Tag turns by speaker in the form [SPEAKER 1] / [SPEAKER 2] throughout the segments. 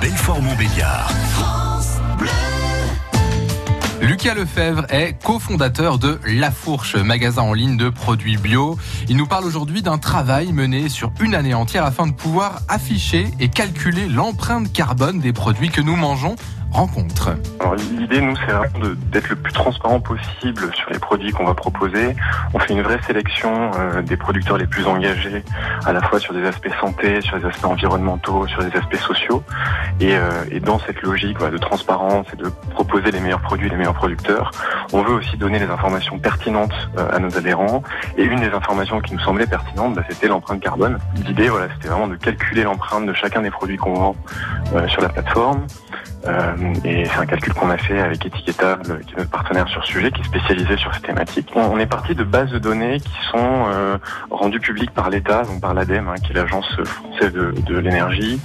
[SPEAKER 1] Belfort-Montbéliard.
[SPEAKER 2] Lucas Lefebvre est cofondateur de La Fourche, magasin en ligne de produits bio. Il nous parle aujourd'hui d'un travail mené sur une année entière afin de pouvoir afficher et calculer l'empreinte carbone des produits que nous mangeons rencontre.
[SPEAKER 3] L'idée, nous, c'est vraiment d'être le plus transparent possible sur les produits qu'on va proposer. On fait une vraie sélection euh, des producteurs les plus engagés, à la fois sur des aspects santé, sur des aspects environnementaux, sur des aspects sociaux. Et, euh, dans cette logique de transparence et de proposer les meilleurs produits, les meilleurs producteurs, on veut aussi donner les informations pertinentes euh, à nos adhérents. Et une des informations qui nous semblait pertinente, bah, c'était l'empreinte carbone. L'idée, voilà, c'était vraiment de calculer l'empreinte de chacun des produits qu'on vend sur la plateforme. Euh, et c'est un calcul qu'on a fait avec Etiquetable, qui est notre partenaire sur ce sujet, qui est spécialisé sur ces thématiques. On est parti de bases de données qui sont euh, rendues publiques par l'État, donc par l'ADEME, hein, qui est l'agence française de, l'énergie.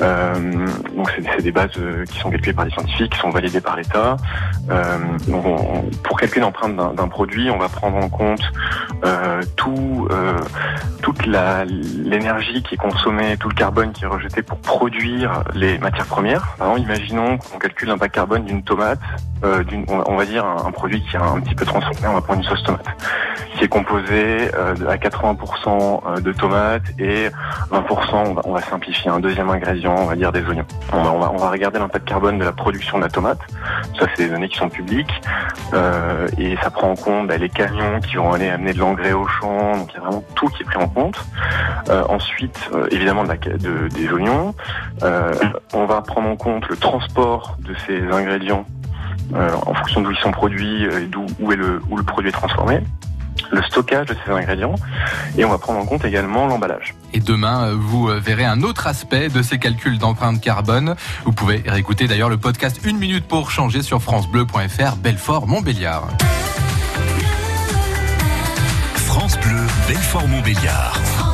[SPEAKER 3] Euh, donc c'est des bases qui sont calculées par des scientifiques, qui sont validées par l'État. pour calculer l'empreinte d'un produit, on va prendre en compte tout, toute l'énergie qui est consommée, tout le carbone qui est rejeté pour produire les matières premières. Imaginons on calcule l'impact carbone d'une tomate, euh, on, va dire un, produit qui est un petit peu transformé, on va prendre une sauce tomate, qui est composée euh, à 80% euh, de tomates et 20%, on va, simplifier, un deuxième ingrédient, on va dire des oignons. On va, regarder l'impact carbone de la production de la tomate, ça c'est des données qui sont publiques, et ça prend en compte bah, les camions qui vont aller amener de l'engrais au champ, donc il y a vraiment tout qui est pris en compte. ensuite, évidemment, de des oignons, on va prendre en compte le transport de ces ingrédients euh, en fonction d'où ils sont produits et d'où où est le, où le produit est transformé le stockage de ces ingrédients et on va prendre en compte également l'emballage.
[SPEAKER 2] Et demain, euh, vous euh, verrez un autre aspect de ces calculs d'empreinte carbone. Vous pouvez réécouter d'ailleurs le podcast Une minute pour changer sur francebleu.fr Belfort Montbéliard.
[SPEAKER 1] France Bleu Belfort Montbéliard.